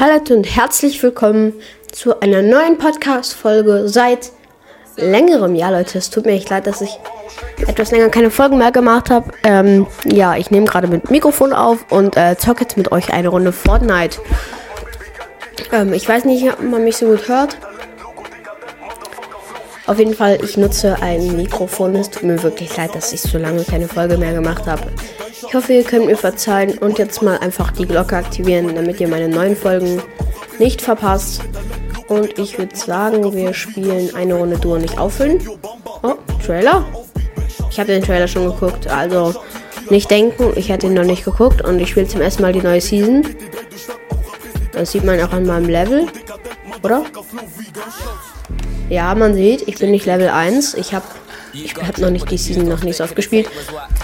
Hallo und herzlich willkommen zu einer neuen Podcast-Folge seit längerem Jahr, Leute. Es tut mir echt leid, dass ich etwas länger keine Folgen mehr gemacht habe. Ähm, ja, ich nehme gerade mit Mikrofon auf und äh, zocke jetzt mit euch eine Runde Fortnite. Ähm, ich weiß nicht, ob man mich so gut hört. Auf jeden Fall, ich nutze ein Mikrofon. Es tut mir wirklich leid, dass ich so lange keine Folge mehr gemacht habe. Ich hoffe, ihr könnt mir verzeihen und jetzt mal einfach die Glocke aktivieren, damit ihr meine neuen Folgen nicht verpasst. Und ich würde sagen, wir spielen eine Runde Duo nicht auffüllen. Oh, Trailer? Ich habe den Trailer schon geguckt, also nicht denken, ich hätte ihn noch nicht geguckt und ich spiele zum ersten Mal die neue Season. Das sieht man auch an meinem Level, oder? Ja, man sieht, ich bin nicht Level 1. Ich habe ich hab noch nicht die Season noch nicht so oft gespielt,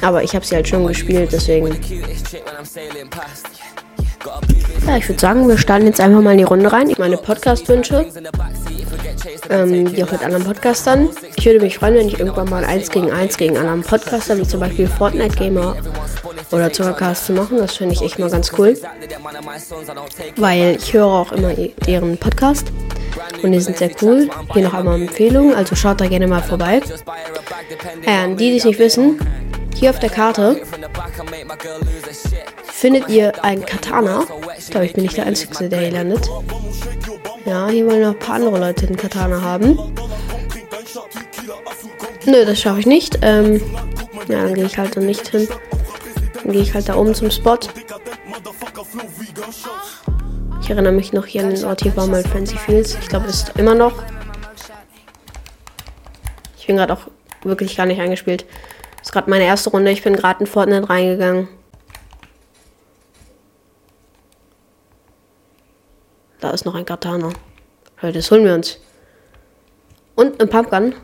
aber ich habe sie halt schon gespielt, deswegen. Ja, ich würde sagen, wir starten jetzt einfach mal in die Runde rein. Meine Podcast-Wünsche, ähm, die auch mit anderen Podcastern. Ich würde mich freuen, wenn ich irgendwann mal eins gegen eins gegen anderen Podcaster, wie zum Beispiel Fortnite Gamer oder Zuckercast zu machen. Das finde ich echt mal ganz cool. Weil ich höre auch immer deren Podcast. Und die sind sehr cool. Hier noch einmal Empfehlungen, also schaut da gerne mal vorbei. Ähm, die, die es nicht wissen, hier auf der Karte findet ihr ein Katana. Ich glaube, ich bin nicht der Einzige, der hier landet. Ja, hier wollen noch ein paar andere Leute einen Katana haben. Nö, das schaffe ich nicht. Ähm, ja, dann gehe ich halt da nicht hin. Dann gehe ich halt da oben zum Spot. Ich erinnere mich noch hier an den Ort, hier war mal Fancy Fields. Ich glaube, ist immer noch. Ich bin gerade auch wirklich gar nicht eingespielt. Das ist gerade meine erste Runde. Ich bin gerade in Fortnite reingegangen. Da ist noch ein Katana. Leute, das holen wir uns. Und ein Pumpgun.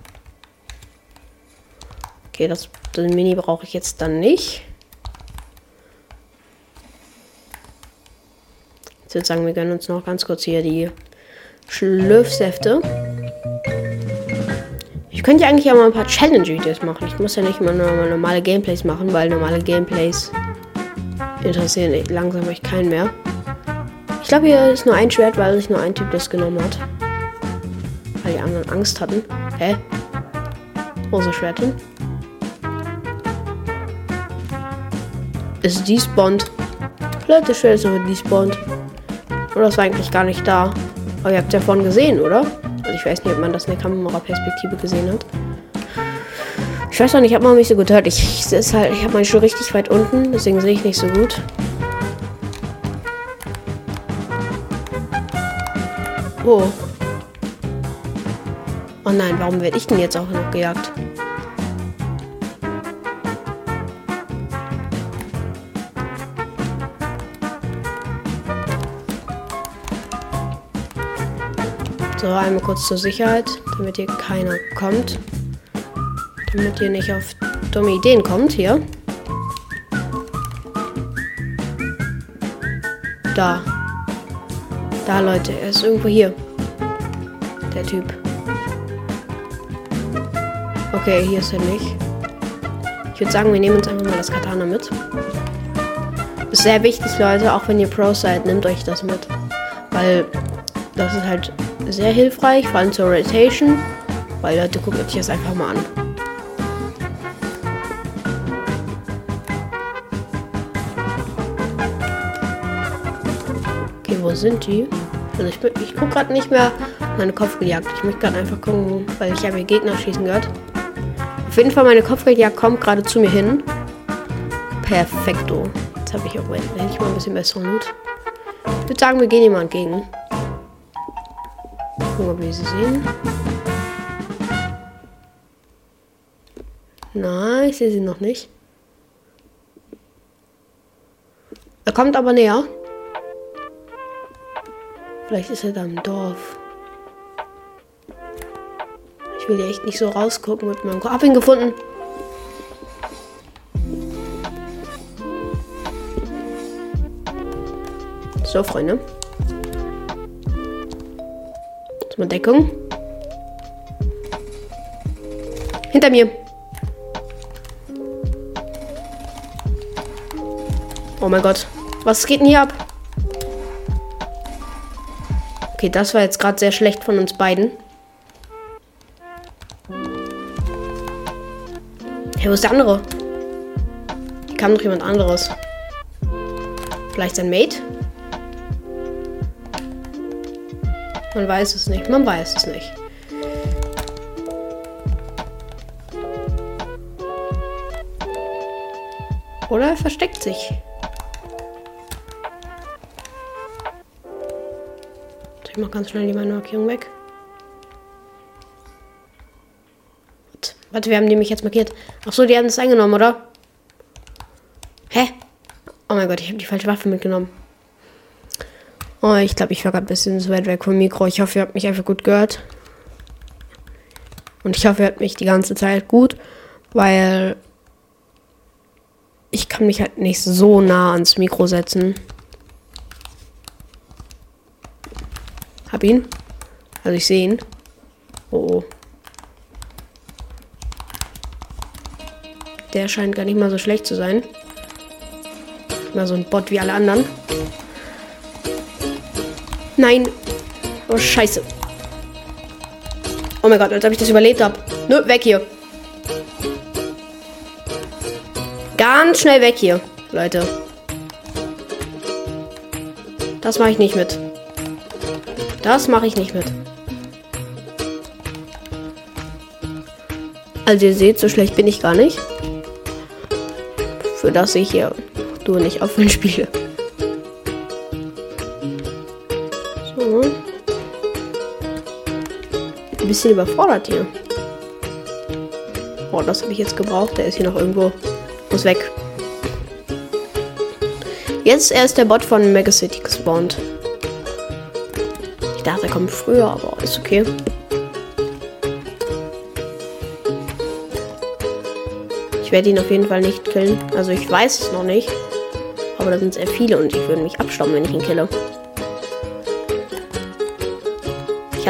Okay, das, das Mini brauche ich jetzt dann nicht. Ich würde sagen, wir gönnen uns noch ganz kurz hier die Schlürfsäfte. Ich könnte ja eigentlich auch mal ein paar Challenge-Videos machen. Ich muss ja nicht immer nur normale Gameplays machen, weil normale Gameplays interessieren langsam euch keinen mehr. Ich glaube, hier ist nur ein Schwert, weil sich nur ein Typ das genommen hat. Weil die anderen Angst hatten. Hä? Wo ist das Schwert hin? Ist despawned. Vielleicht das Schwert ist aber despawned. Oder ist eigentlich gar nicht da. Aber ihr habt es ja vorhin gesehen, oder? Also ich weiß nicht, ob man das in der Kameraperspektive gesehen hat. Ich weiß auch nicht, ich habe noch nicht so gut gehört. Ich, ich, halt, ich habe meinen Schuh richtig weit unten, deswegen sehe ich nicht so gut. Oh. Oh nein, warum werde ich denn jetzt auch noch gejagt? So, einmal kurz zur Sicherheit, damit hier keiner kommt. Damit ihr nicht auf dumme Ideen kommt hier. Da. Da, Leute, er ist irgendwo hier. Der Typ. Okay, hier ist er nicht. Ich würde sagen, wir nehmen uns einfach mal das Katana mit. Ist sehr wichtig, Leute, auch wenn ihr Pro seid, nehmt euch das mit. Weil das ist halt sehr hilfreich, vor allem zur Rotation. Weil Leute, guckt euch das einfach mal an. Okay, wo sind die? Also ich, ich gucke gerade nicht mehr meine Kopfgeldjagd. Ich möchte gerade einfach gucken, weil ich habe hier Gegner schießen gehört. Auf jeden Fall, meine Kopfgeldjagd kommt gerade zu mir hin. Perfekto. Jetzt habe ich auch endlich mal ein bisschen besseren Loot. Ich würde sagen, wir gehen mal entgegen. Gucken, ob wir sie sehen. Nein, ich sehe sie noch nicht. Er kommt aber näher. Vielleicht ist er da im Dorf. Ich will ja echt nicht so rausgucken mit meinem Kopf. Hab ihn gefunden. So, Freunde. Jetzt mal Deckung. Hinter mir. Oh mein Gott. Was geht denn hier ab? Okay, das war jetzt gerade sehr schlecht von uns beiden. Hey, wo ist der andere? Hier kam doch jemand anderes. Vielleicht sein Mate? Man weiß es nicht. Man weiß es nicht. Oder er versteckt sich. Ich mach ganz schnell die Markierung weg. Warte, wir haben die mich jetzt markiert. Ach so, die haben das eingenommen, oder? Hä? Oh mein Gott, ich habe die falsche Waffe mitgenommen. Oh, ich glaube, ich war gerade ein bisschen zu weit weg vom Mikro. Ich hoffe, ihr habt mich einfach gut gehört. Und ich hoffe, ihr hört mich die ganze Zeit gut, weil ich kann mich halt nicht so nah ans Mikro setzen. Hab ihn. Also ich sehe ihn. Oh, oh. Der scheint gar nicht mal so schlecht zu sein. Mal so ein Bot wie alle anderen. Nein. Oh, scheiße. Oh mein Gott, als ob ich das überlebt habe. Nö, weg hier. Ganz schnell weg hier, Leute. Das mache ich nicht mit. Das mache ich nicht mit. Also ihr seht, so schlecht bin ich gar nicht. Für das ich hier du nicht auf spiele. Bisschen überfordert hier. Oh, das habe ich jetzt gebraucht. Der ist hier noch irgendwo. Muss weg. Jetzt erst der Bot von Megacity gespawnt. Ich dachte, er kommt früher, aber ist okay. Ich werde ihn auf jeden Fall nicht killen. Also ich weiß es noch nicht. Aber da sind sehr viele und ich würde mich abstauben, wenn ich ihn kille.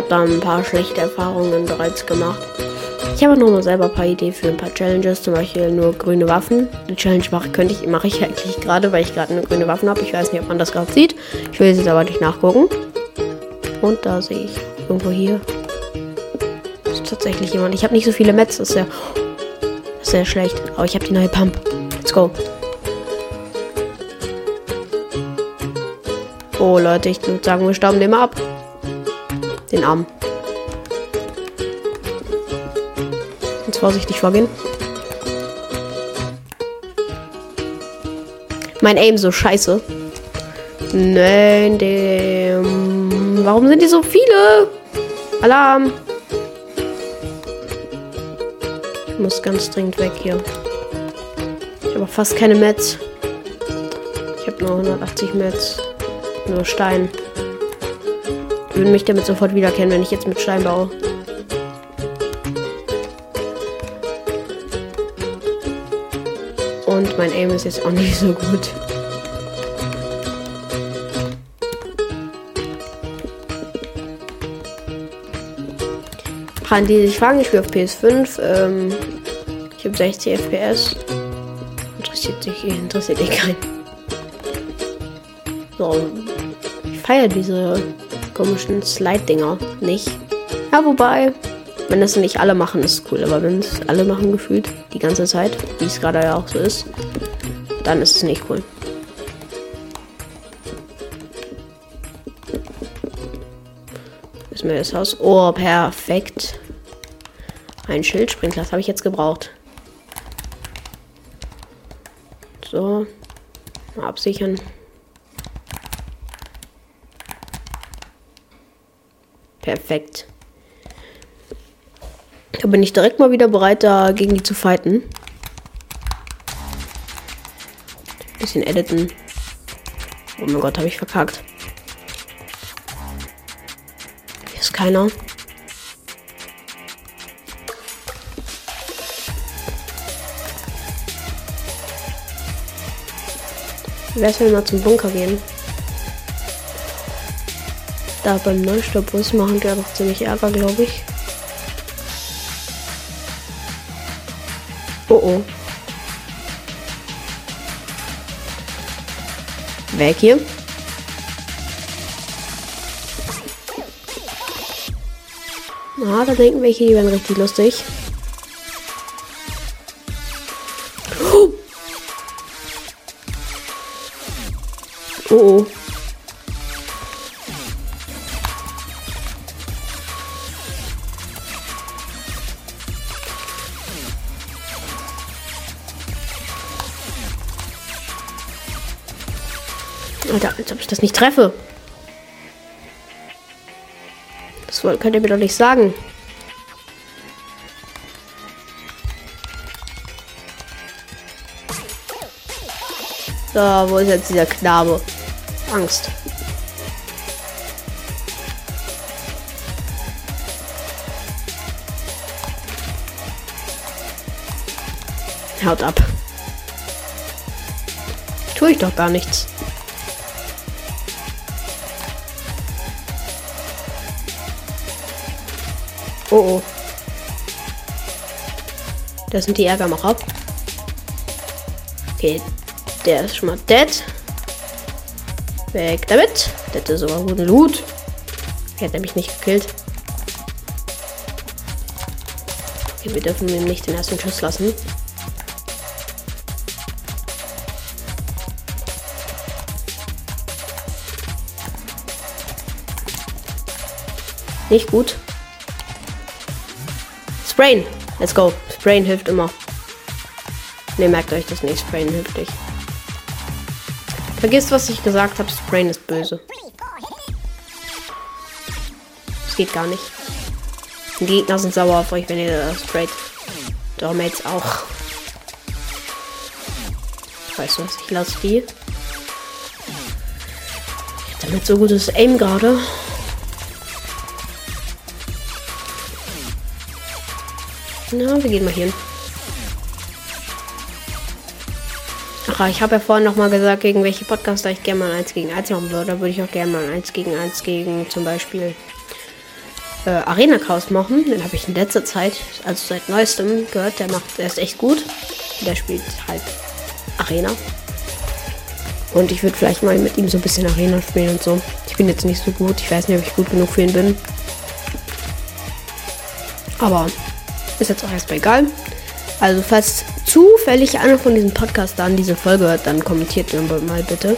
Habe da ein paar schlechte Erfahrungen bereits gemacht. Ich habe noch mal selber ein paar Ideen für ein paar Challenges, zum Beispiel nur grüne Waffen. Eine Challenge mache könnte ich, mache ich eigentlich gerade, weil ich gerade eine grüne Waffen habe. Ich weiß nicht, ob man das gerade sieht. Ich will jetzt aber nicht nachgucken. Und da sehe ich irgendwo hier. Ist tatsächlich jemand. Ich habe nicht so viele Metz, das ist ja sehr schlecht. Aber ich habe die neue Pump. Let's go. Oh Leute, ich würde sagen, wir stauben den mal ab. Den Arm. vorsichtig vorgehen. Mein Aim so scheiße. Nein, dem. Warum sind die so viele? Alarm. Ich muss ganz dringend weg hier. Ich habe fast keine Metz. Ich habe nur 180 Metz. Nur Stein. Ich würde mich damit sofort wiedererkennen, wenn ich jetzt mit Stein baue. Und mein Aim ist jetzt auch nicht so gut. Kann die sich fragen, ich spiele auf PS5. Ähm, ich habe 60 FPS. Interessiert sich, interessiert dich keinen. So. Ich feiere diese komischen Slide-Dinger nicht. Ja, wobei, wenn das nicht alle machen, ist cool. Aber wenn es alle machen gefühlt die ganze Zeit, wie es gerade ja auch so ist, dann ist es nicht cool. Ist mir das Haus. Oh, perfekt. Ein Schildsprinkler, das habe ich jetzt gebraucht. So. Mal absichern. Perfekt. Da bin ich direkt mal wieder bereit, da gegen die zu fighten. Bisschen editen. Oh mein Gott, habe ich verkackt. Hier ist keiner. Wenn wir mal zum Bunker gehen? Da beim Neustaubbus machen die doch ziemlich Ärger, glaube ich. Oh oh. Weg hier. Na, da denken welche, die werden richtig lustig. Oh, oh. Treffe. Das könnt ihr mir doch nicht sagen. So, wo ist jetzt dieser Knabe? Angst. Haut ab. Tue ich doch gar nichts. Oh oh. Das sind die Ärgermacher. Okay, der ist schon mal dead. Weg damit. Der hatte sogar guten Loot. Er hat nämlich nicht gekillt. Okay, wir dürfen ihm nicht den ersten Schuss lassen. Nicht gut. Sprain. Let's go. Sprain hilft immer. Ne, merkt euch das nicht. Sprain hilft nicht. Vergisst, was ich gesagt habe. Sprain ist böse. Das geht gar nicht. Die Gegner sind sauer auf euch, wenn ihr das sprayt. Dormates auch. Weißt du was? Ich lasse die. Damit so gutes Aim gerade. Na, wir gehen mal hier hin. Ach, ich habe ja vorhin noch mal gesagt, gegen welche Podcaster ich gerne mal 1 gegen 1 machen würde. Da würde ich auch gerne mal 1 gegen 1 gegen zum Beispiel äh, Arena Chaos machen. Den habe ich in letzter Zeit, also seit neuestem, gehört. Der macht, der ist echt gut. Der spielt halt Arena. Und ich würde vielleicht mal mit ihm so ein bisschen Arena spielen und so. Ich bin jetzt nicht so gut. Ich weiß nicht, ob ich gut genug für ihn bin. Aber ist jetzt auch erstmal egal. Also, falls zufällig einer von diesen Podcastern diese Folge hört, dann kommentiert mal bitte.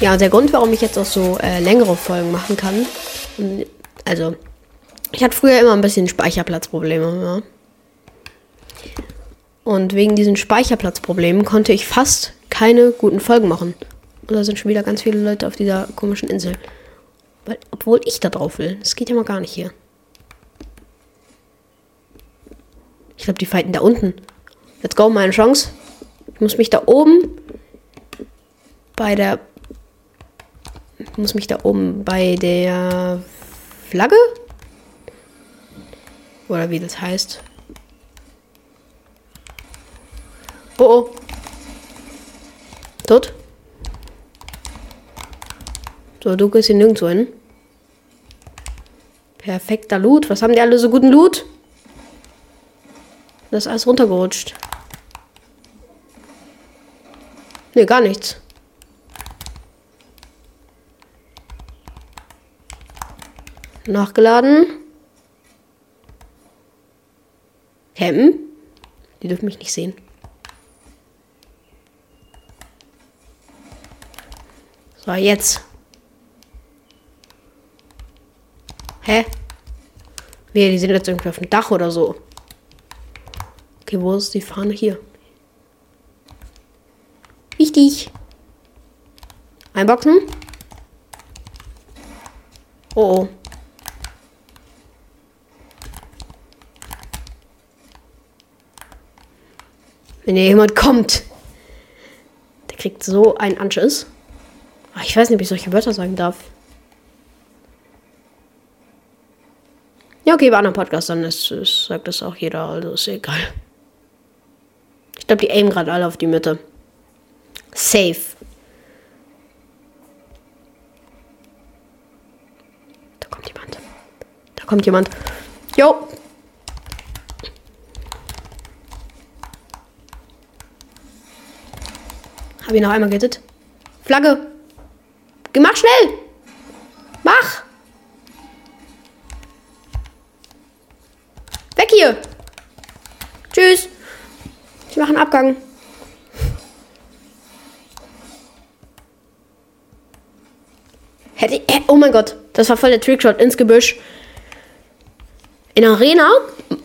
Ja, der Grund, warum ich jetzt auch so äh, längere Folgen machen kann. Also, ich hatte früher immer ein bisschen Speicherplatzprobleme. Ja. Und wegen diesen Speicherplatzproblemen konnte ich fast keine guten Folgen machen. Und da sind schon wieder ganz viele Leute auf dieser komischen Insel. Weil, obwohl ich da drauf will. Das geht ja mal gar nicht hier. Ich glaube, die fighten da unten. Let's go, meine Chance. Ich muss mich da oben bei der. Ich muss mich da oben bei der Flagge? Oder wie das heißt. Oh oh. Tot? So, du gehst hier nirgendwo hin. Perfekter Loot. Was haben die alle so guten Loot? Das ist alles runtergerutscht. Ne, gar nichts. Nachgeladen. Campen. Die dürfen mich nicht sehen. So, jetzt. Hä? Nee, die sind jetzt irgendwie auf dem Dach oder so. Okay, wo ist die Fahne? Hier. Wichtig. Einboxen. Oh oh. Wenn hier jemand kommt, der kriegt so einen Anschiss. Ah, ich weiß nicht, ob ich solche Wörter sagen darf. Okay, bei anderen Podcastern ist, ist, sagt das auch jeder, also ist egal. Ich glaube, die aimen gerade alle auf die Mitte. Safe. Da kommt jemand. Da kommt jemand. Jo. Hab ihn noch einmal gerettet. Flagge. Mach schnell. Mach. Hier. Tschüss. Ich mache einen Abgang. Hätte ich, oh mein Gott, das war voll der Trickshot ins Gebüsch. In Arena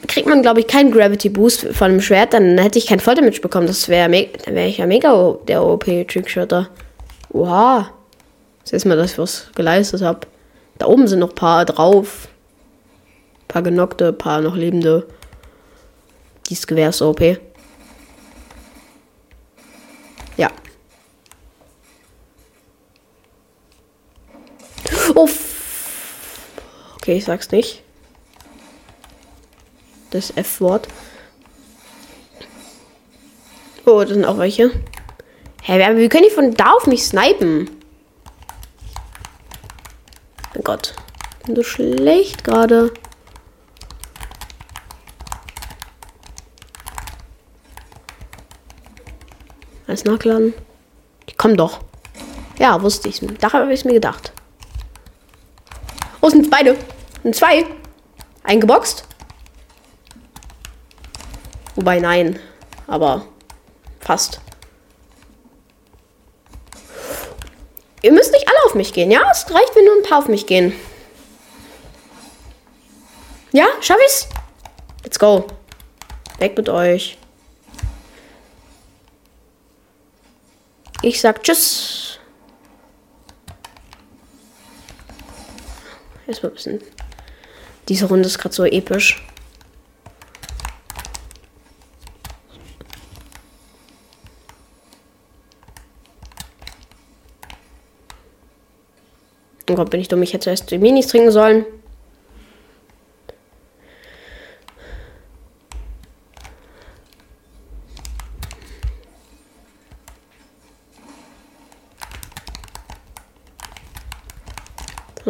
kriegt man, glaube ich, keinen Gravity Boost von dem Schwert, dann hätte ich kein Volldamage bekommen. Das wäre dann wäre ich ja mega der OP Trickshotter. Oha. Das ist mal, ich was geleistet habe. Da oben sind noch ein paar drauf. Paar genockte, paar noch lebende. Dieses Gewehr ist OP. Ja. Oh. Okay, ich sag's nicht. Das F-Wort. Oh, das sind auch welche. Hä, hey, wie können die von da auf mich snipen? Mein Gott. Bin so schlecht gerade. Alles nachladen. Die kommen doch. Ja, wusste ich. Da habe ich mir gedacht. Oh, sind beide. Sind zwei. Eingeboxt. Wobei, nein. Aber fast. Ihr müsst nicht alle auf mich gehen, ja? Es reicht, wenn nur ein paar auf mich gehen. Ja, schaff ich's? Let's go. Weg mit euch. Ich sag Tschüss. Erstmal ein bisschen. Diese Runde ist gerade so episch. Oh Gott, bin ich dumm. Ich hätte zuerst die Minis trinken sollen.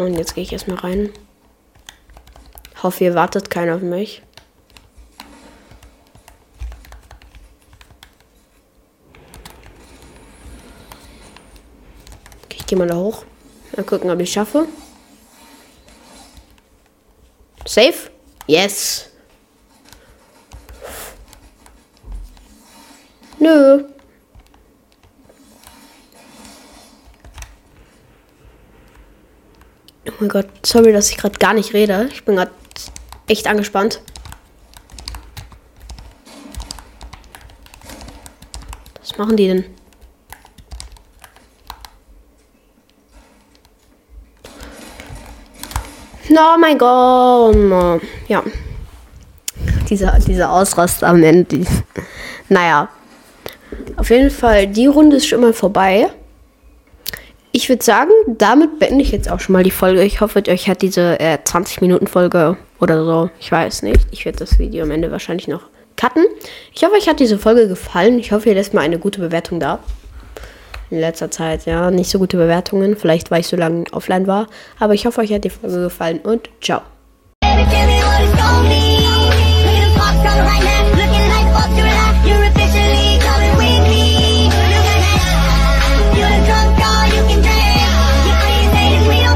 Und jetzt gehe ich erstmal rein. Hoffe, ihr wartet keiner auf mich. Okay, ich gehe mal da hoch. Mal gucken, ob ich schaffe. Safe? Yes. Nö. Mein Gott, sorry, dass ich gerade gar nicht rede. Ich bin gerade echt angespannt. Was machen die denn? Oh mein Gott. Ja. Dieser, dieser Ausrast am Ende. Naja. Auf jeden Fall, die Runde ist schon mal vorbei. Ich würde sagen, damit beende ich jetzt auch schon mal die Folge. Ich hoffe, euch hat diese äh, 20-Minuten-Folge oder so, ich weiß nicht. Ich werde das Video am Ende wahrscheinlich noch cutten. Ich hoffe, euch hat diese Folge gefallen. Ich hoffe, ihr lässt mal eine gute Bewertung da in letzter Zeit. Ja, nicht so gute Bewertungen. Vielleicht, weil ich so lange offline war. Aber ich hoffe, euch hat die Folge gefallen und ciao. Baby,